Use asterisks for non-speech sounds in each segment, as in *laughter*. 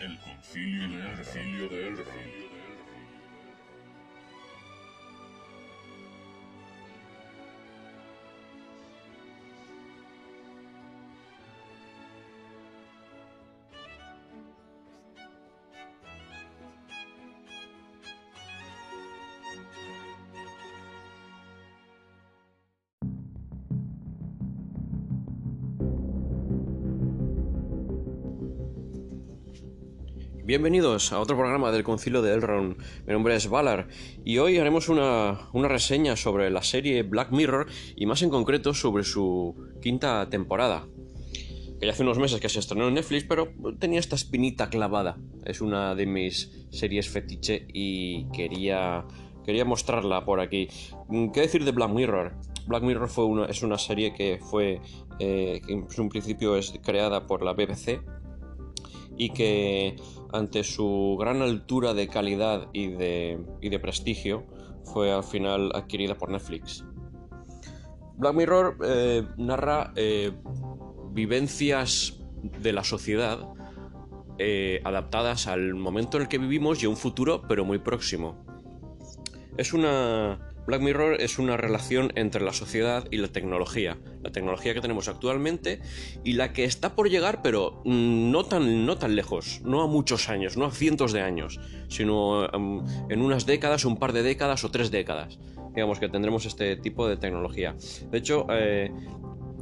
El concilio de Elrond. de Elrond. Bienvenidos a otro programa del Concilio de Elrond. Mi nombre es Valar y hoy haremos una, reseña sobre la serie Black Mirror y más en concreto sobre su quinta temporada. Que ya hace unos meses que se estrenó en Netflix, pero tenía esta espinita clavada. Es una de mis series fetiche y quería, quería mostrarla por aquí. ¿Qué decir de Black Mirror? Black Mirror fue una, es una serie que fue, eh, que en un principio es creada por la BBC y que ante su gran altura de calidad y de, prestigio fue al final adquirida por Netflix. Black Mirror eh, narra eh, vivencias de la sociedad eh, adaptadas al momento en el que vivimos y a un futuro pero muy próximo. Es una, Black Mirror es una relación entre la sociedad y la tecnología. La tecnología que tenemos actualmente y la que está por llegar, pero no tan, no tan lejos, no a muchos años, no a cientos de años, sino em, en unas décadas, un par de décadas o tres décadas. Digamos que tendremos este tipo de tecnología. De hecho, eh,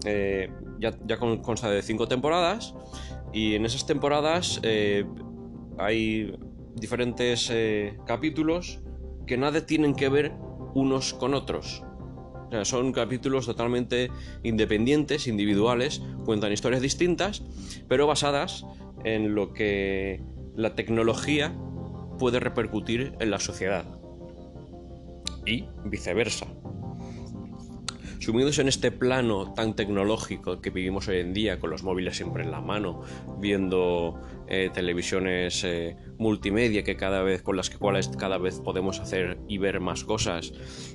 eh, ya, ya, consta de cinco temporadas y en esas temporadas eh, hay diferentes capítulos que nada tienen que ver unos con otros. son capítulos totalmente independientes, individuales, cuentan historias distintas, pero basadas en lo que la tecnología puede repercutir en la sociedad. Y viceversa. Sumidos en este plano tan tecnológico que vivimos hoy en día, con los móviles siempre en la mano, viendo eh, televisiones eh, multimedia que cada vez, con las cuales cada vez podemos hacer y ver más cosas,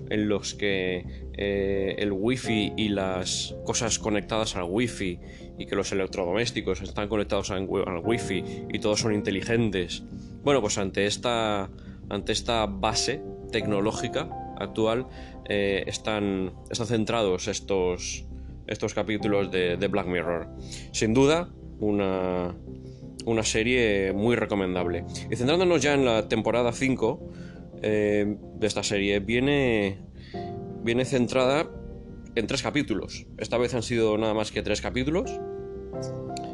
en los que eh, el wifi y las cosas conectadas al wifi y que los electrodomésticos están conectados al, al wifi y todos son inteligentes. Bueno, pues ante esta, ante esta base tecnológica actual eh, están, están centrados estos, estos capítulos de, Black Mirror. Sin duda, una, una serie muy recomendable. Y centrándonos ya en la temporada 5 eh, de esta serie, viene, viene centrada en tres capítulos. Esta vez han sido nada más que tres capítulos.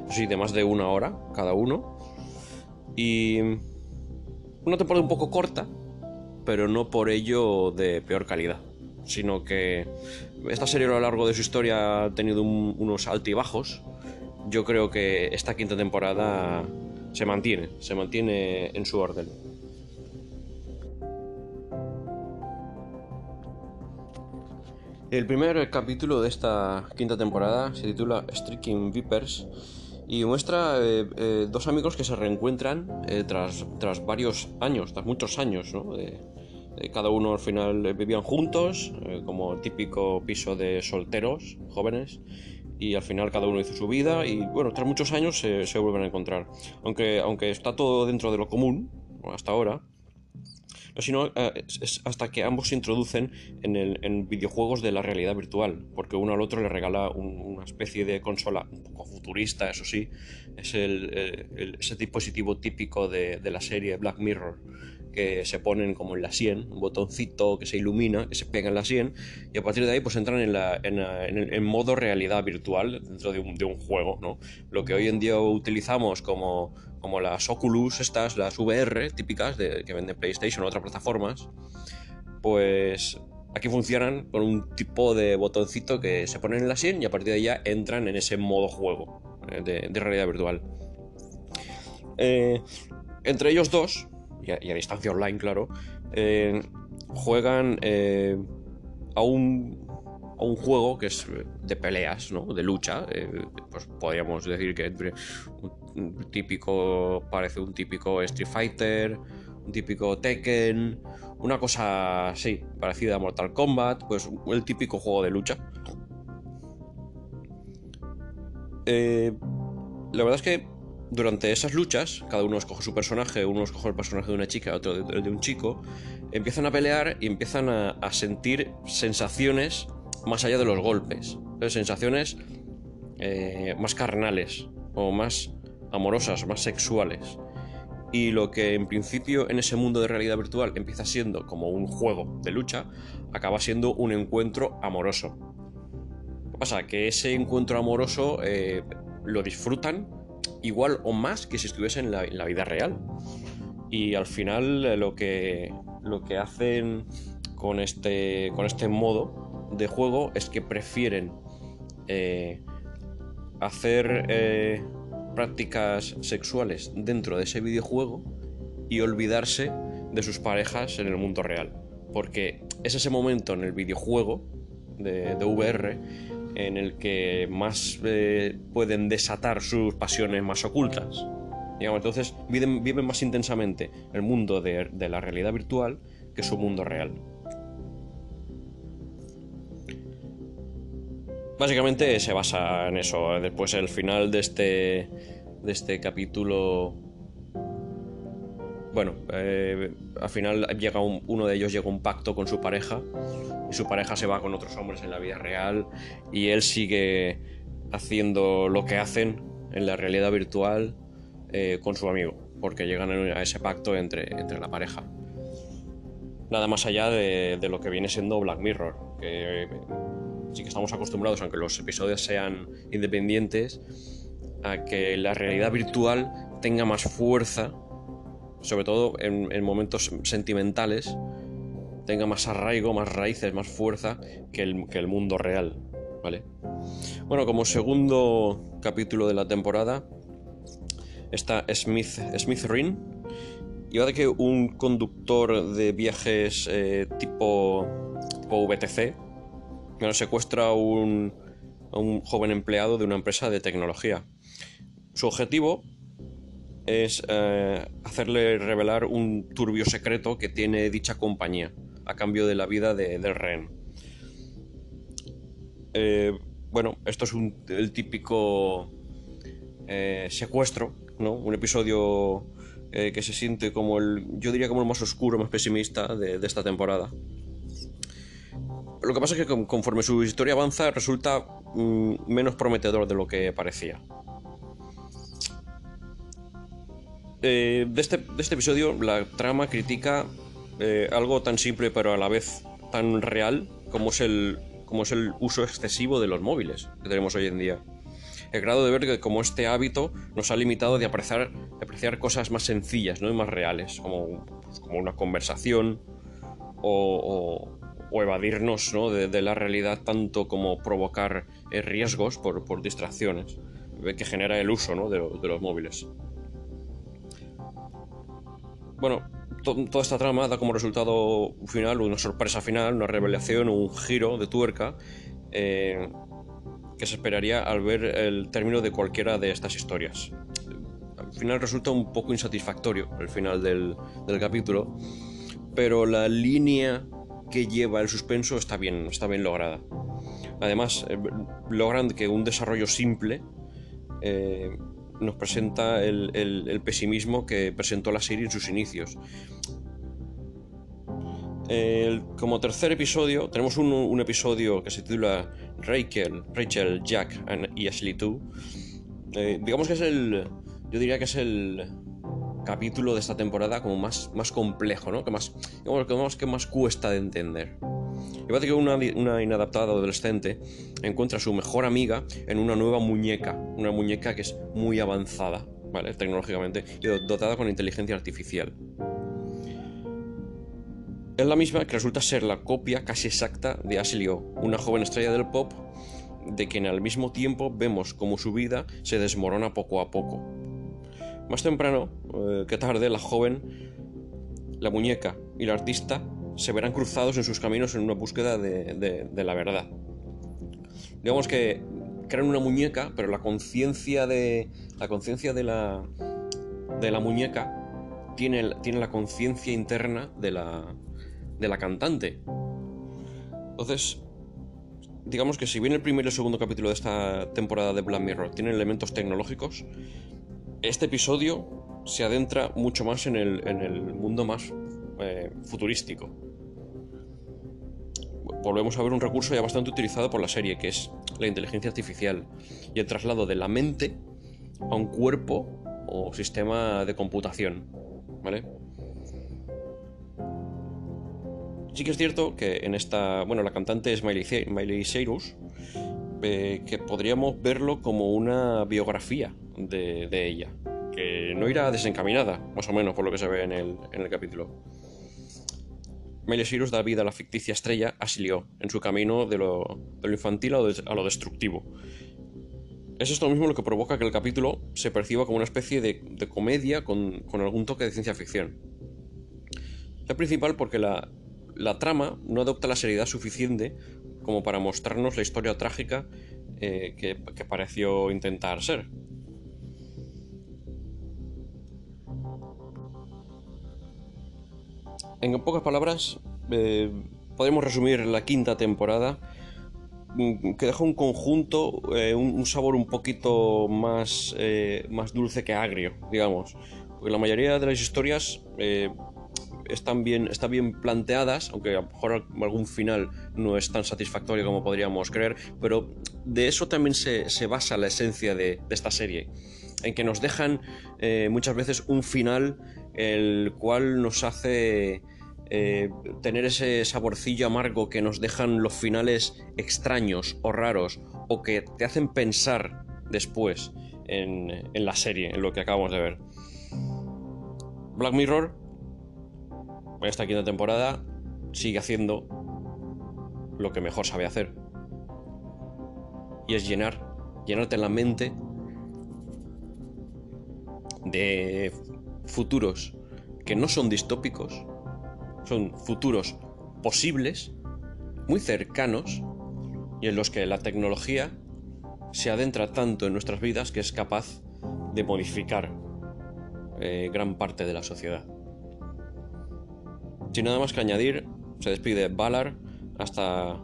Sí, de más de una hora cada uno. Y una temporada un poco corta, pero no por ello de peor calidad sino que esta serie a lo largo de su historia ha tenido unos altibajos. Yo creo que esta quinta temporada se mantiene, se mantiene en su orden. El primer capítulo de esta quinta temporada se titula Streaking Vipers y muestra eh, eh, dos amigos que se reencuentran eh, tras, tras, varios años, tras muchos años ¿no? eh, cada uno al final vivían juntos, eh, como típico piso de solteros jóvenes, y al final cada uno hizo su vida y bueno, tras muchos años se, vuelven a encontrar. Aunque, aunque está todo dentro de lo común, hasta ahora, sino eh, es hasta que ambos se introducen en, el, en, videojuegos de la realidad virtual, porque uno al otro le regala una especie de consola un poco futurista, eso sí, es el, ese dispositivo típico de, de, la serie Black Mirror, que se ponen como en la sien, un botoncito que se ilumina, que se pega en la sien, y a partir de ahí pues entran en, la, en, en, modo realidad virtual dentro de un, de un, juego, ¿no? Lo que hoy en día utilizamos como, como las Oculus, estas, las VR típicas de, que venden PlayStation o otras plataformas, pues aquí funcionan con un tipo de botoncito que se ponen en la sien y a partir de ahí entran en ese modo juego eh, de, realidad virtual. Eh, entre ellos dos, y a, distancia online, claro, eh, juegan eh, a, un, a un juego que es de peleas, ¿no? De lucha. Pues podríamos decir que un típico, parece un típico Street Fighter, un típico Tekken, una cosa así, parecida a Mortal Kombat, pues el típico juego de lucha. La verdad es que durante esas luchas, cada uno escoge su personaje, uno escoge el personaje de una chica, otro el de un chico, empiezan a pelear y empiezan a, sentir sensaciones más allá de los golpes. Sensaciones eh, más carnales o más amorosas, más sexuales. Y lo que en principio en ese mundo de realidad virtual empieza siendo como un juego de lucha, acaba siendo un encuentro amoroso. ¿Qué pasa? Que ese encuentro amoroso eh, lo disfrutan igual o más que si estuviesen en la, vida real. Y al final eh, lo que, lo que hacen con este, con este modo de juego es que prefieren eh, hacer eh, prácticas sexuales dentro de ese videojuego y olvidarse de sus parejas en el mundo real. Porque es ese momento en el videojuego de, de VR en el que más eh, pueden desatar sus pasiones más ocultas. entonces viven, más intensamente el mundo de, la realidad virtual que su mundo real. Básicamente se basa en eso. Después el final de este, de este capítulo bueno, eh, al final llega uno de ellos llega a un pacto con su pareja y su pareja se va con otros hombres en la vida real y él sigue haciendo lo que hacen en la realidad virtual eh, con su amigo, porque llegan a ese pacto entre, entre la pareja. Nada más allá de, lo que viene siendo Black Mirror, que sí que estamos acostumbrados, aunque los episodios sean independientes, a que la realidad virtual tenga más fuerza sobre todo en, momentos sentimentales, tenga más arraigo, más raíces, más fuerza que el, mundo real. ¿Vale? Bueno, como segundo capítulo de la temporada está Smith, Smith Rin. Y va de que un conductor de viajes eh, tipo, tipo VTC bueno, secuestra a un, a un joven empleado de una empresa de tecnología. Su objetivo es eh, hacerle revelar un turbio secreto que tiene dicha compañía a cambio de la vida de, del rehén. Eh, bueno, esto es el típico eh, secuestro, ¿no? Un episodio que se siente como el, yo diría como el más oscuro, más pesimista de, esta temporada. Lo que pasa es que conforme su historia avanza resulta mm, menos prometedor de lo que parecía. Eh, de, este, de, este, episodio la trama critica eh, algo tan simple pero a la vez tan real como es, el, como es el uso excesivo de los móviles que tenemos hoy en día. El grado de ver que como este hábito nos ha limitado de apreciar, apreciar cosas más sencillas ¿no? y más reales, como, pues, como una conversación o, o, evadirnos ¿no? de, la realidad tanto como provocar eh, riesgos por, por distracciones que genera el uso ¿no? de, de los móviles. Bueno, toda esta trama da como resultado final una sorpresa final, una revelación, un giro de tuerca eh, que se esperaría al ver el término de cualquiera de estas historias. Al final resulta un poco insatisfactorio el final del, capítulo, pero la línea que lleva el suspenso está bien, está bien lograda. Además, eh, logran que un desarrollo simple eh, nos presenta el, pesimismo que presentó la serie en sus inicios. como tercer episodio, tenemos un, episodio que se titula Rachel, Rachel Jack y Ashley 2. Eh, digamos que es el. Yo diría que es el capítulo de esta temporada como más, más complejo, ¿no? Que más, digamos, que más cuesta de entender. Y parece que una, inadaptada adolescente encuentra a su mejor amiga en una nueva muñeca, una muñeca que es muy avanzada, ¿vale? Tecnológicamente, y dotada con inteligencia artificial. Es la misma que resulta ser la copia casi exacta de Ashley una joven estrella del pop de quien al mismo tiempo vemos como su vida se desmorona poco a poco. Más temprano eh, que tarde, la joven, la muñeca y la artista se verán cruzados en sus caminos en una búsqueda de, la verdad. Digamos que crean una muñeca, pero la conciencia de la conciencia de la de la muñeca tiene, tiene la conciencia interna de la de la cantante. Entonces, digamos que si bien el primer y el segundo capítulo de esta temporada de Black Mirror tienen elementos tecnológicos, este episodio se adentra mucho más en el, en el mundo más eh, futurístico. Volvemos a ver un recurso ya bastante utilizado por la serie, que es la inteligencia artificial y el traslado de la mente a un cuerpo o sistema de computación. ¿Vale? Sí que es cierto que en esta. Bueno, la cantante es Miley, Cyrus, eh, que podríamos verlo como una biografía de, ella, que no irá desencaminada, más o menos, por lo que se ve en el, en el capítulo. Miley Cyrus da vida a la ficticia estrella Asilio en su camino de lo, infantil a lo, destructivo. Es esto mismo lo que provoca que el capítulo se perciba como una especie de, comedia con, algún toque de ciencia ficción. Es principal porque la, trama no adopta la seriedad suficiente como para mostrarnos la historia trágica eh, que pareció intentar ser. En pocas palabras, eh, podemos resumir la quinta temporada mm, que deja un conjunto, eh, un, sabor un poquito más, eh, más dulce que agrio, digamos. Porque la mayoría de las historias están, bien, están bien planteadas, aunque a lo mejor algún final no es tan satisfactorio como podríamos creer, pero de eso también se, basa la esencia de, esta serie, en que nos dejan muchas veces un final el cual nos hace eh, tener ese saborcillo amargo que nos dejan los finales extraños o raros o que te hacen pensar después en, la serie, en lo que acabamos de ver. Black Mirror, en esta quinta temporada, sigue haciendo lo que mejor sabe hacer. Y es llenar, llenarte la mente de futuros que no son distópicos, son futuros posibles, muy cercanos, y en los que la tecnología se adentra tanto en nuestras vidas que es capaz de modificar eh, gran parte de la sociedad. Sin nada más que añadir, se despide Valar hasta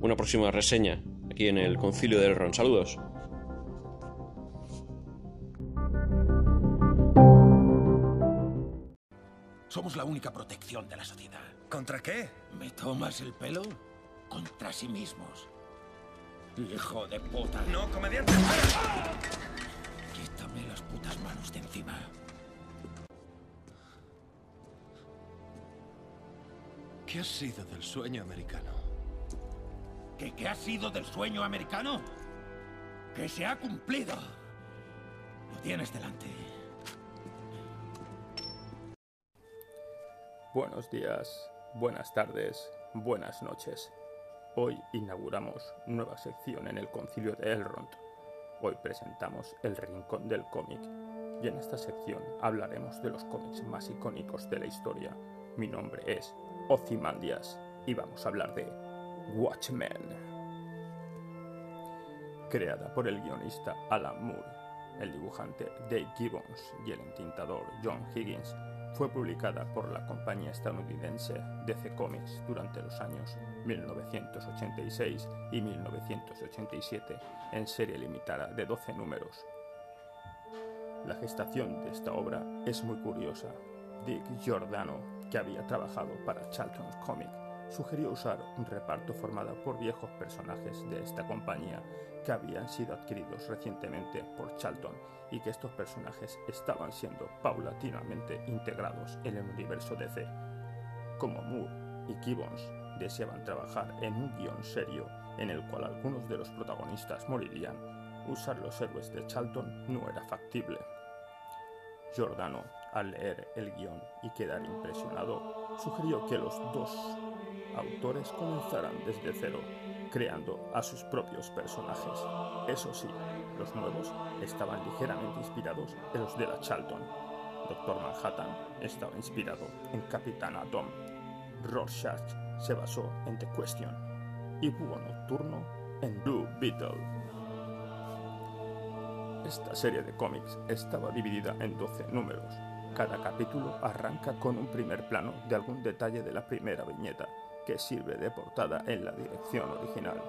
una próxima reseña aquí en el Concilio del Ron. Saludos. Somos la única protección de la sociedad. ¿Contra qué? ¿Me tomas el pelo? Contra sí mismos. Hijo de puta. No, comediante. Quítame las putas manos de encima. ¿Qué ha sido del sueño americano? ¿Qué, ¿Qué ha sido del sueño americano? Que se ha cumplido. Lo tienes delante. Buenos días, buenas tardes, buenas noches. Hoy inauguramos nueva sección en el concilio de Elrond. Hoy presentamos el Rincón del cómic y en esta sección hablaremos de los cómics más icónicos de la historia. Mi nombre es Ozymandias y vamos a hablar de Watchmen. Creada por el guionista Alan Moore, el dibujante Dave Gibbons y el entintador John Higgins, fue publicada por la compañía estadounidense DC Comics durante los años 1986 y 1987 en serie limitada de 12 números. La gestación de esta obra es muy curiosa. Dick Giordano, que había trabajado para Charlton Comics, sugirió usar un reparto formado por viejos personajes de esta compañía que habían sido adquiridos recientemente por Charlton y que estos personajes estaban siendo paulatinamente integrados en el universo DC. Como Moore y Gibbons deseaban trabajar en un guion serio en el cual algunos de los protagonistas morirían, usar los héroes de Charlton no era factible. Giordano, al leer el guion y quedar impresionado, sugirió que los dos autores comenzaran desde cero, creando a sus propios personajes. Eso sí, los nuevos estaban ligeramente inspirados en los de la Charlton. Doctor Manhattan estaba inspirado en Capitán Atom. Rorschach se basó en The Question y Búho Nocturno en Blue Beetle. Esta serie de cómics estaba dividida en 12 números. Cada capítulo arranca con un primer plano de algún detalle de la primera viñeta, que sirve de portada en la dirección original.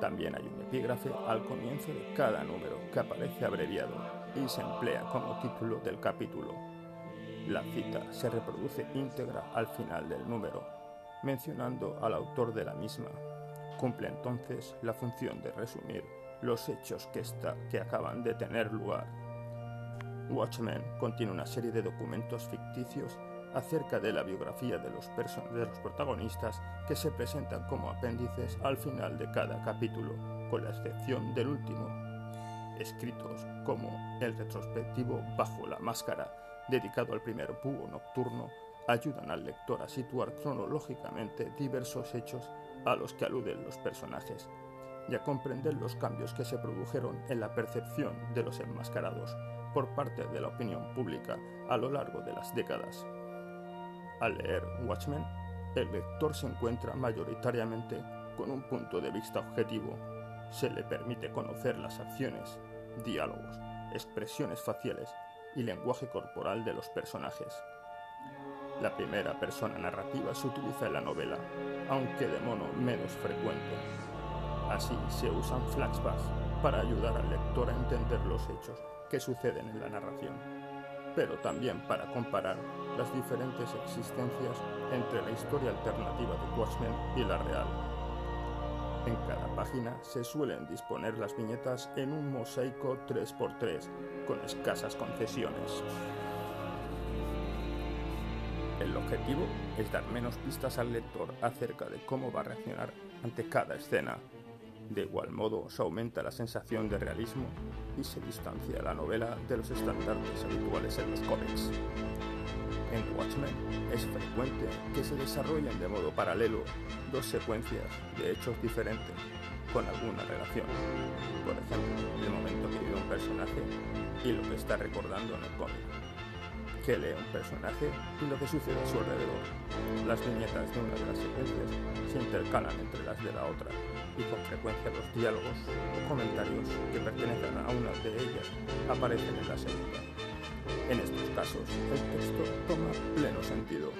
También hay un epígrafe al comienzo de cada número que aparece abreviado y se emplea como título del capítulo. La cita se reproduce íntegra al final del número, mencionando al autor de la misma. Cumple entonces la función de resumir los hechos que, que acaban de tener lugar. Watchmen contiene una serie de documentos ficticios acerca de la biografía de los, de los protagonistas que se presentan como apéndices al final de cada capítulo, con la excepción del último, escritos como el retrospectivo Bajo la Máscara, dedicado al primer búho nocturno, ayudan al lector a situar cronológicamente diversos hechos a los que aluden los personajes y a comprender los cambios que se produjeron en la percepción de los enmascarados por parte de la opinión pública a lo largo de las décadas. Al leer Watchmen, el lector se encuentra mayoritariamente con un punto de vista objetivo. Se le permite conocer las acciones, diálogos, expresiones faciales y lenguaje corporal de los personajes. La primera persona narrativa se utiliza en la novela, aunque de modo menos frecuente. Así se usan flashbacks para ayudar al lector a entender los hechos que suceden en la narración pero también para comparar las diferentes existencias entre la historia alternativa de Watchmen y la real. En cada página se suelen disponer las viñetas en un mosaico 3x3, con escasas concesiones. El objetivo es dar menos pistas al lector acerca de cómo va a reaccionar ante cada escena de igual modo, se aumenta la sensación de realismo y se distancia la novela de los estándares habituales en los cómics. En Watchmen es frecuente que se desarrollen de modo paralelo dos secuencias de hechos diferentes con alguna relación. Por ejemplo, el momento que vive un personaje y lo que está recordando en el cómic. Que lee un personaje y lo que sucede a su alrededor. Las viñetas de una de las secuencias se intercalan entre las de la otra y con frecuencia los diálogos o comentarios que pertenecen a una de ellas aparecen en la segunda. En estos casos, el texto toma pleno sentido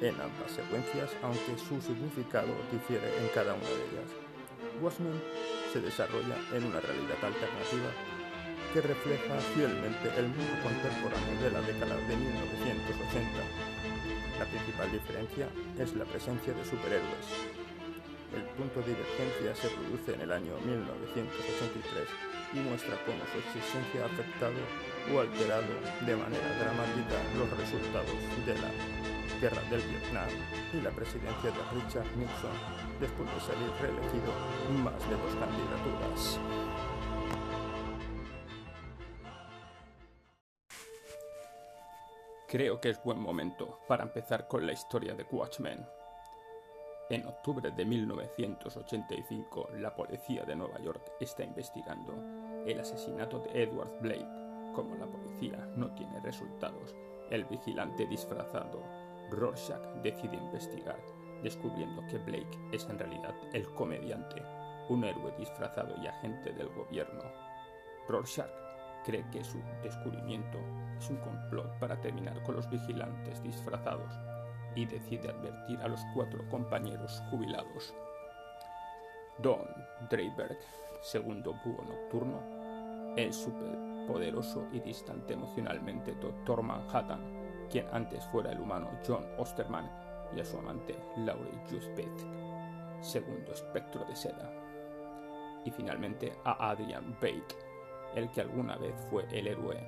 en ambas secuencias, aunque su significado difiere en cada una de ellas. Watchmen se desarrolla en una realidad alternativa que refleja fielmente el mundo contemporáneo de la década de 1980. La principal diferencia es la presencia de superhéroes, el punto de divergencia se produce en el año 1983 y muestra cómo su existencia ha afectado o alterado de manera dramática los resultados de la Guerra del Vietnam y la presidencia de Richard Nixon después de salir reelegido más de dos candidaturas. Creo que es buen momento para empezar con la historia de Watchmen. En octubre de 1985, la policía de Nueva York está investigando el asesinato de Edward Blake. Como la policía no tiene resultados, el vigilante disfrazado Rorschach decide investigar, descubriendo que Blake es en realidad el comediante, un héroe disfrazado y agente del gobierno. Rorschach cree que su descubrimiento es un complot para terminar con los vigilantes disfrazados y decide advertir a los cuatro compañeros jubilados. Don Dreyberg, segundo búho nocturno, el superpoderoso y distante emocionalmente Doctor Manhattan, quien antes fuera el humano John Osterman, y a su amante Laurie Juspeth, segundo espectro de seda. Y finalmente a Adrian Bate, el que alguna vez fue el héroe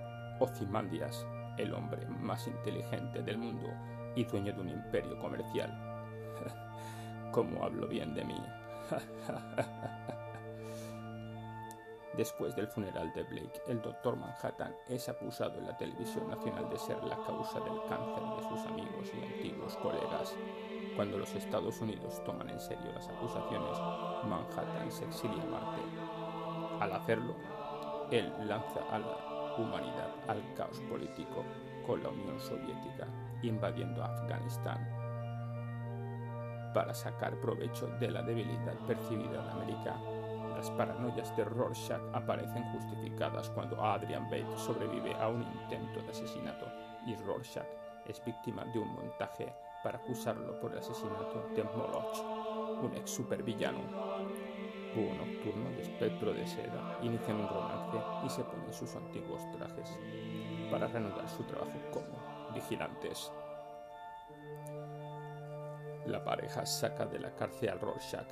Ozymandias, el hombre más inteligente del mundo y dueño de un imperio comercial. *laughs* ¿Cómo hablo bien de mí? *laughs* Después del funeral de Blake, el doctor Manhattan es acusado en la televisión nacional de ser la causa del cáncer de sus amigos y antiguos colegas. Cuando los Estados Unidos toman en serio las acusaciones, Manhattan se exilia a Marte. Al hacerlo, él lanza a la humanidad al caos político con la Unión Soviética invadiendo Afganistán para sacar provecho de la debilidad percibida en América. Las paranoias de Rorschach aparecen justificadas cuando Adrian Bate sobrevive a un intento de asesinato y Rorschach es víctima de un montaje para acusarlo por el asesinato de Moloch, un ex supervillano. Búho Nocturno y Espectro de Seda inician un romance y se ponen sus antiguos trajes para reanudar su trabajo como vigilantes. La pareja saca de la cárcel al Rorschach.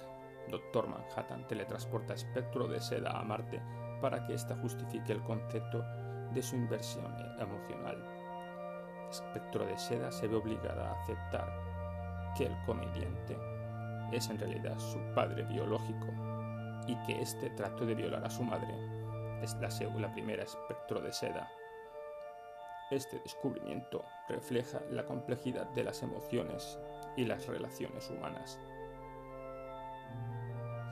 Doctor Manhattan teletransporta a Espectro de Seda a Marte para que ésta justifique el concepto de su inversión emocional. Espectro de Seda se ve obligada a aceptar que el comediante es en realidad su padre biológico y que éste trató de violar a su madre. Es la, la primera espectro de seda. Este descubrimiento refleja la complejidad de las emociones y las relaciones humanas.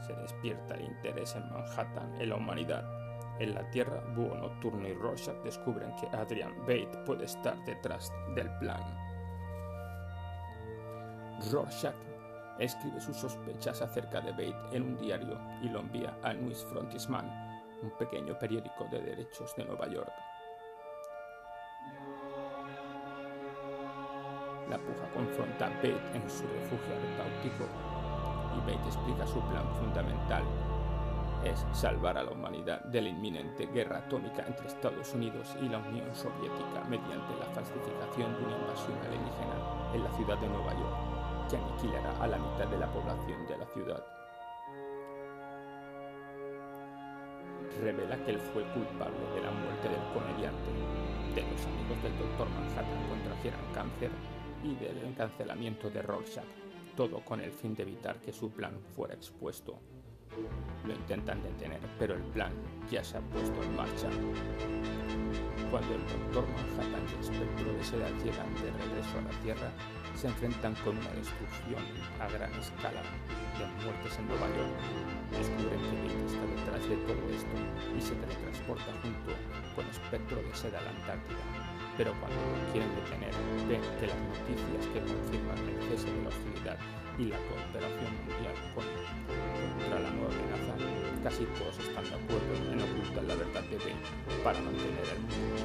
Se despierta el interés en Manhattan, en la humanidad. En la Tierra, Búho Nocturno y Rorschach descubren que Adrian Bate puede estar detrás del plan. Rorschach escribe sus sospechas acerca de Bate en un diario y lo envía a News Frontisman, un pequeño periódico de derechos de Nueva York. La puja confronta a Bate en su refugio artáutico y Bate explica su plan fundamental. Es salvar a la humanidad de la inminente guerra atómica entre Estados Unidos y la Unión Soviética mediante la falsificación de una invasión alienígena en la ciudad de Nueva York que aniquilará a la mitad de la población de la ciudad. Revela que él fue culpable de la muerte del comediante, de los amigos del Dr. Manhattan contrajeran cáncer y del encancelamiento de Rorschach, todo con el fin de evitar que su plan fuera expuesto. Lo intentan detener, pero el plan ya se ha puesto en marcha. Cuando el Dr. Manhattan y el espectro de seda llegan de regreso a la Tierra, se enfrentan con una destrucción a gran escala de muertes en Nueva York. Descubren que Bate está detrás de todo esto y se teletransporta junto con espectro de seda a la Antártida. Pero cuando quieren detener, ven que las noticias que confirman el cese de la hostilidad y la cooperación mundial contra la nueva amenaza, casi todos están de acuerdo en ocultar la verdad de Bane para mantener el mundo.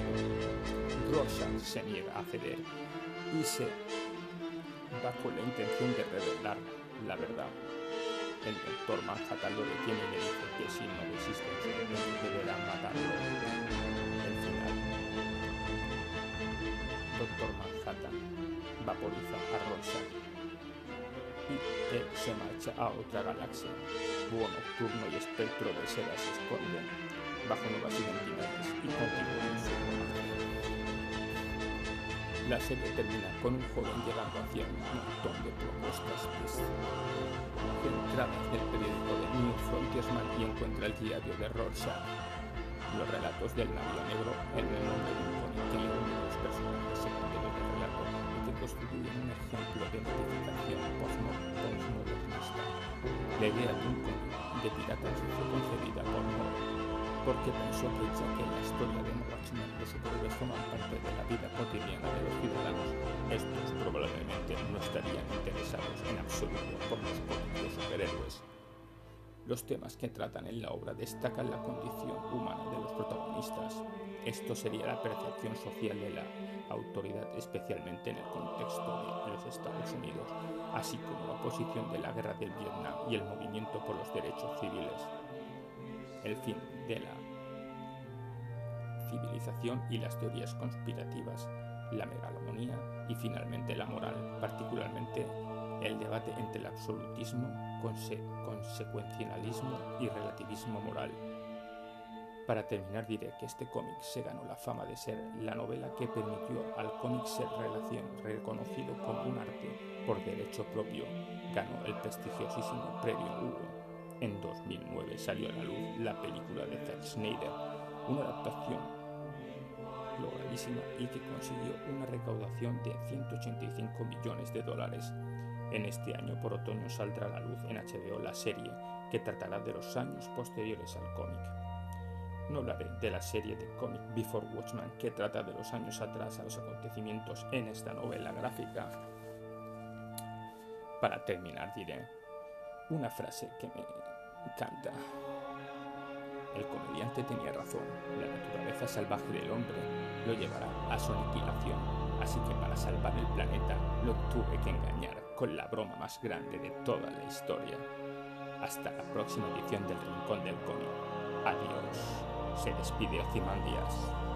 Rorschach se niega a ceder y se va con la intención de revelar la verdad. El doctor Manhattan lo detiene y le dice que si no resiste deberá matarlo. Vaporiza a Rorschach y él se marcha a otra galaxia. Búho nocturno y espectro de seda se esconden bajo nuevas identidades y continúan su. La serie termina con un joven llegando hacia un montón de propuestas centradas del periódico de New Frontiersman y encuentra el diario de Rorschach. Los relatos del navío negro el nombre de que uno de los personajes secundarios del relato y que constituyen un ejemplo de notificación postmodernista. La idea de un de piratas fue concebida por Moore porque pensó que ya que la historia de Watchmen los superhéroes forman parte de la vida cotidiana de los ciudadanos, estos probablemente no estarían interesados en absoluto por los cómics de superhéroes. Los temas que tratan en la obra destacan la condición humana de los protagonistas. Esto sería la percepción social de la autoridad, especialmente en el contexto de los Estados Unidos, así como la oposición de la guerra del Vietnam y el movimiento por los derechos civiles el fin de la civilización y las teorías conspirativas, la megalomonía y finalmente la moral, particularmente el debate entre el absolutismo, consecuencialismo y relativismo moral. Para terminar diré que este cómic se ganó la fama de ser la novela que permitió al cómic ser reconocido como un arte por derecho propio. Ganó el prestigiosísimo premio Hugo en 2009 salió a la luz la película de Zack Snyder, una adaptación logralísima y que consiguió una recaudación de 185 millones de dólares. En este año por otoño saldrá a la luz en HBO la serie que tratará de los años posteriores al cómic. No hablaré de la serie de cómic Before Watchmen que trata de los años atrás a los acontecimientos en esta novela gráfica. Para terminar diré una frase que me encanta. El comediante tenía razón, la naturaleza salvaje del hombre lo llevará a su aniquilación, así que para salvar el planeta lo tuve que engañar con la broma más grande de toda la historia. Hasta la próxima edición del Rincón del Cómic. Adiós. Se despide Ozymandias.